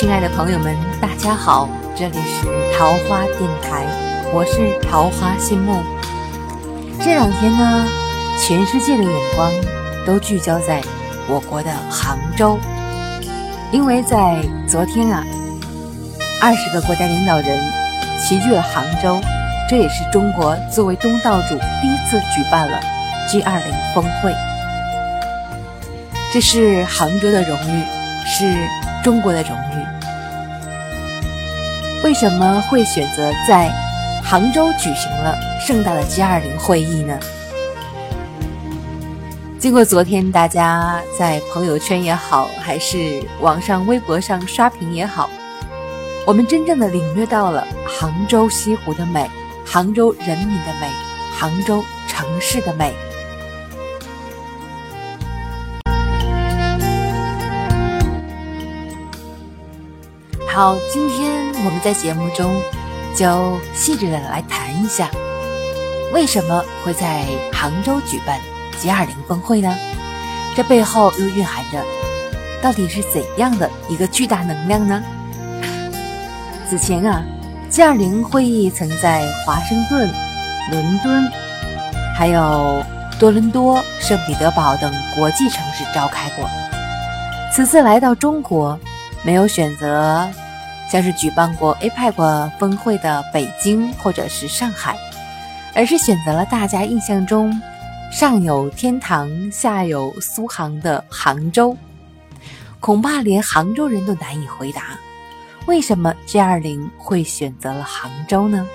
亲爱的朋友们，大家好，这里是桃花电台，我是桃花心木。这两天呢，全世界的眼光都聚焦在我国的杭州，因为在昨天啊，二十个国家领导人齐聚了杭州，这也是中国作为东道主第一次举办了 G20 峰会，这是杭州的荣誉，是中国的荣誉。为什么会选择在杭州举行了盛大的 G20 会议呢？经过昨天大家在朋友圈也好，还是网上微博上刷屏也好，我们真正的领略到了杭州西湖的美，杭州人民的美，杭州城市的美。好，今天我们在节目中就细致的来谈一下，为什么会在杭州举办 G20 峰会呢？这背后又蕴含着到底是怎样的一个巨大能量呢？此前啊，G20 会议曾在华盛顿、伦敦，还有多伦多、圣彼得堡等国际城市召开过。此次来到中国，没有选择。像是举办过 APEC 峰会的北京或者是上海，而是选择了大家印象中上有天堂下有苏杭的杭州。恐怕连杭州人都难以回答，为什么 G20 会选择了杭州呢？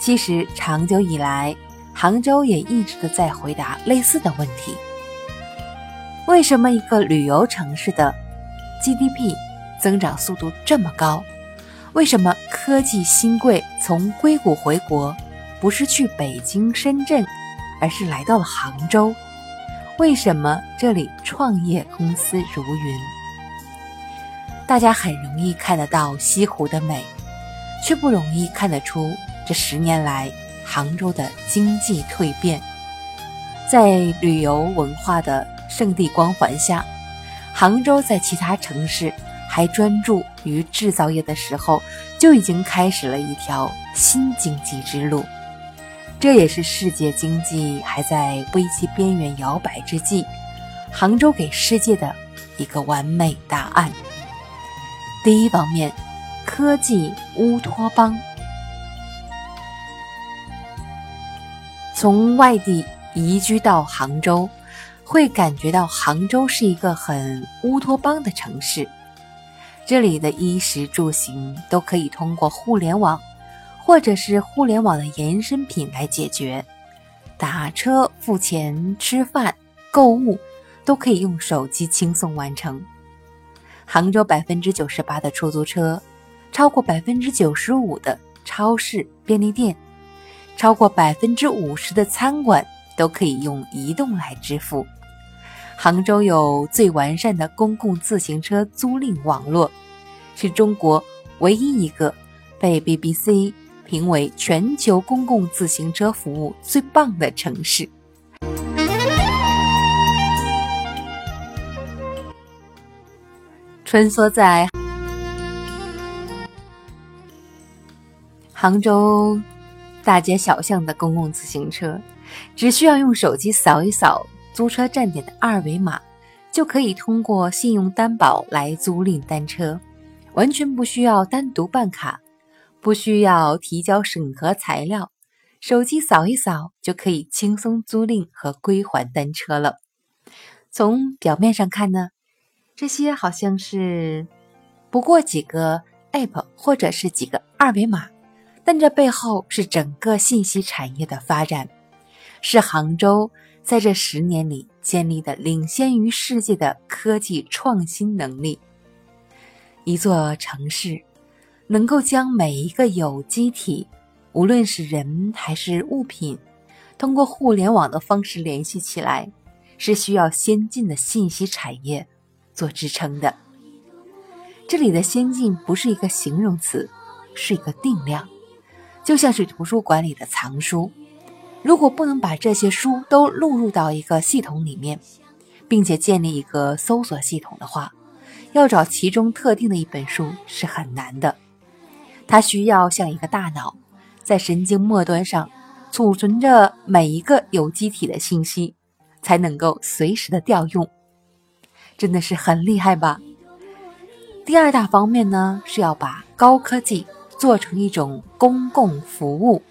其实长久以来，杭州也一直的在回答类似的问题：为什么一个旅游城市的 GDP？增长速度这么高，为什么科技新贵从硅谷回国，不是去北京、深圳，而是来到了杭州？为什么这里创业公司如云？大家很容易看得到西湖的美，却不容易看得出这十年来杭州的经济蜕变。在旅游文化的圣地光环下，杭州在其他城市。还专注于制造业的时候，就已经开始了一条新经济之路。这也是世界经济还在危机边缘摇摆之际，杭州给世界的一个完美答案。第一方面，科技乌托邦。从外地移居到杭州，会感觉到杭州是一个很乌托邦的城市。这里的衣食住行都可以通过互联网，或者是互联网的延伸品来解决。打车、付钱、吃饭、购物，都可以用手机轻松完成。杭州百分之九十八的出租车，超过百分之九十五的超市、便利店，超过百分之五十的餐馆都可以用移动来支付。杭州有最完善的公共自行车租赁网络，是中国唯一一个被 BBC 评为全球公共自行车服务最棒的城市。穿梭在杭州大街小巷的公共自行车，只需要用手机扫一扫。租车站点的二维码，就可以通过信用担保来租赁单车，完全不需要单独办卡，不需要提交审核材料，手机扫一扫就可以轻松租赁和归还单车了。从表面上看呢，这些好像是不过几个 app 或者是几个二维码，但这背后是整个信息产业的发展，是杭州。在这十年里建立的领先于世界的科技创新能力，一座城市能够将每一个有机体，无论是人还是物品，通过互联网的方式联系起来，是需要先进的信息产业做支撑的。这里的先进不是一个形容词，是一个定量，就像是图书馆里的藏书。如果不能把这些书都录入到一个系统里面，并且建立一个搜索系统的话，要找其中特定的一本书是很难的。它需要像一个大脑，在神经末端上储存着每一个有机体的信息，才能够随时的调用。真的是很厉害吧？第二大方面呢，是要把高科技做成一种公共服务。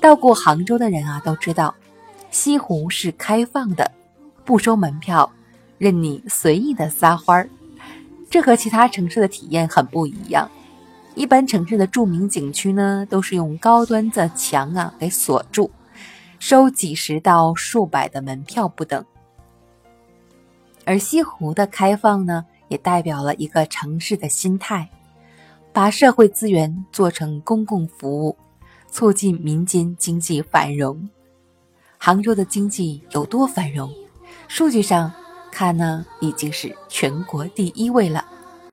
到过杭州的人啊，都知道西湖是开放的，不收门票，任你随意的撒欢儿。这和其他城市的体验很不一样。一般城市的著名景区呢，都是用高端的墙啊给锁住，收几十到数百的门票不等。而西湖的开放呢，也代表了一个城市的心态，把社会资源做成公共服务。促进民间经济繁荣。杭州的经济有多繁荣？数据上看呢，已经是全国第一位了。